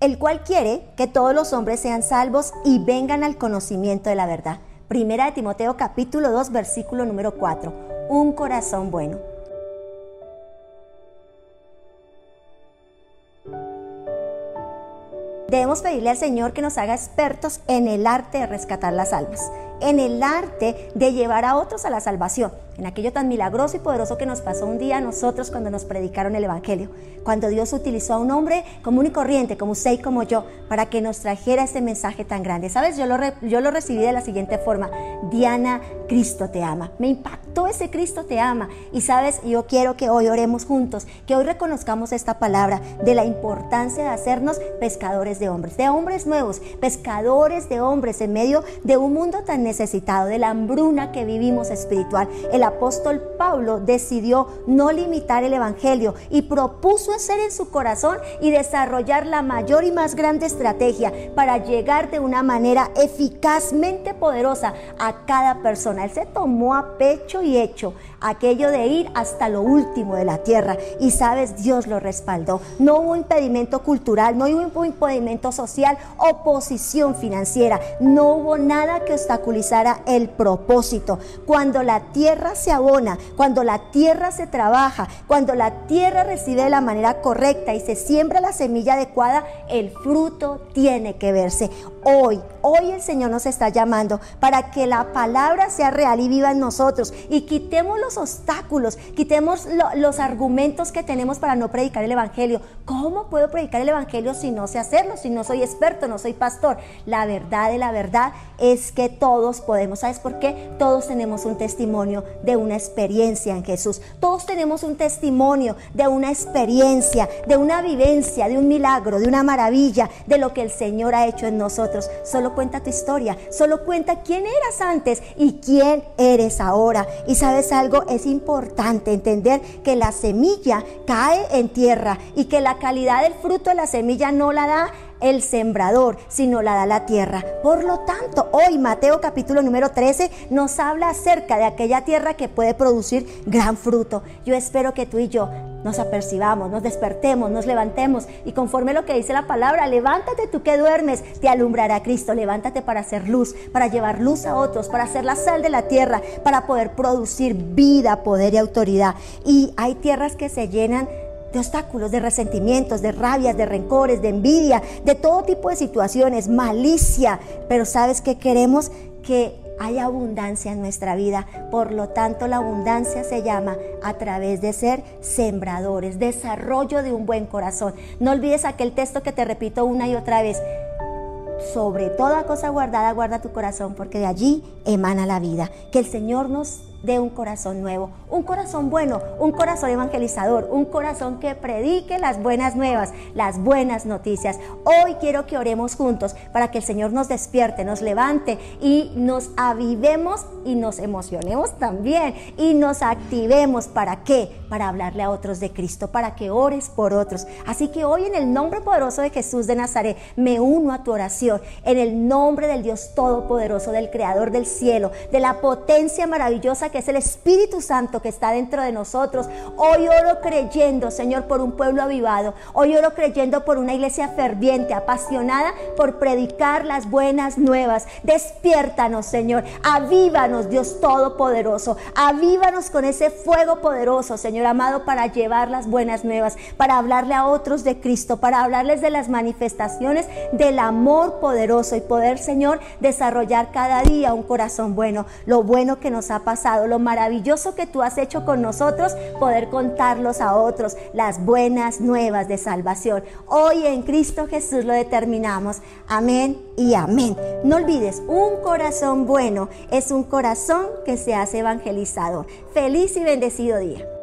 el cual quiere que todos los hombres sean salvos y vengan al conocimiento de la verdad. Primera de Timoteo capítulo 2 versículo número 4. Un corazón bueno. Debemos pedirle al Señor que nos haga expertos en el arte de rescatar las almas, en el arte de llevar a otros a la salvación, en aquello tan milagroso y poderoso que nos pasó un día a nosotros cuando nos predicaron el Evangelio, cuando Dios utilizó a un hombre común y corriente, como usted y como yo, para que nos trajera este mensaje tan grande. ¿Sabes? Yo lo, yo lo recibí de la siguiente forma, Diana, Cristo te ama. Me impactó ese Cristo te ama. Y sabes, yo quiero que hoy oremos juntos, que hoy reconozcamos esta palabra de la importancia de hacernos pescadores de hombres, de hombres nuevos, pescadores de hombres en medio de un mundo tan necesitado, de la hambruna que vivimos espiritual. El apóstol Pablo decidió no limitar el Evangelio y propuso hacer en su corazón y desarrollar la mayor y más grande estrategia para llegar de una manera eficazmente poderosa a cada persona. Él se tomó a pecho y hecho aquello de ir hasta lo último de la tierra. Y sabes, Dios lo respaldó. No hubo impedimento cultural, no hubo impedimento social, oposición financiera. No hubo nada que obstaculizara el propósito. Cuando la tierra se abona, cuando la tierra se trabaja, cuando la tierra recibe de la manera correcta y se siembra la semilla adecuada, el fruto tiene que verse. Hoy, hoy el Señor nos está llamando para que la palabra sea real y viva en nosotros y quitemos los obstáculos, quitemos los argumentos que tenemos para no predicar el Evangelio. ¿Cómo puedo predicar el Evangelio si no sé hacerlo, si no soy experto, no soy pastor? La verdad de la verdad es que todos podemos. ¿Sabes por qué? Todos tenemos un testimonio de una experiencia en Jesús. Todos tenemos un testimonio de una experiencia, de una vivencia, de un milagro, de una maravilla, de lo que el Señor ha hecho en nosotros. Solo cuenta tu historia, solo cuenta quién eras antes y quién eres ahora. Y sabes algo, es importante entender que la semilla cae en tierra y que la calidad del fruto de la semilla no la da el sembrador, sino la da la tierra. Por lo tanto, hoy Mateo capítulo número 13 nos habla acerca de aquella tierra que puede producir gran fruto. Yo espero que tú y yo nos apercibamos, nos despertemos, nos levantemos y conforme lo que dice la palabra, levántate tú que duermes, te alumbrará Cristo, levántate para hacer luz, para llevar luz a otros, para hacer la sal de la tierra, para poder producir vida, poder y autoridad. Y hay tierras que se llenan de obstáculos, de resentimientos, de rabias, de rencores, de envidia, de todo tipo de situaciones, malicia. Pero sabes que queremos que haya abundancia en nuestra vida. Por lo tanto, la abundancia se llama a través de ser sembradores, desarrollo de un buen corazón. No olvides aquel texto que te repito una y otra vez. Sobre toda cosa guardada, guarda tu corazón, porque de allí emana la vida. Que el Señor nos de un corazón nuevo, un corazón bueno, un corazón evangelizador, un corazón que predique las buenas nuevas, las buenas noticias. Hoy quiero que oremos juntos para que el Señor nos despierte, nos levante y nos avivemos y nos emocionemos también y nos activemos. ¿Para qué? Para hablarle a otros de Cristo, para que ores por otros. Así que hoy en el nombre poderoso de Jesús de Nazaret me uno a tu oración, en el nombre del Dios Todopoderoso, del Creador del cielo, de la potencia maravillosa que es el Espíritu Santo que está dentro de nosotros. Hoy oro creyendo, Señor, por un pueblo avivado. Hoy oro creyendo por una iglesia ferviente, apasionada por predicar las buenas nuevas. Despiértanos, Señor. Avívanos, Dios Todopoderoso. Avívanos con ese fuego poderoso, Señor amado, para llevar las buenas nuevas, para hablarle a otros de Cristo, para hablarles de las manifestaciones del amor poderoso y poder, Señor, desarrollar cada día un corazón bueno, lo bueno que nos ha pasado lo maravilloso que tú has hecho con nosotros, poder contarlos a otros las buenas nuevas de salvación. Hoy en Cristo Jesús lo determinamos. Amén y amén. No olvides, un corazón bueno es un corazón que se hace evangelizador. Feliz y bendecido día.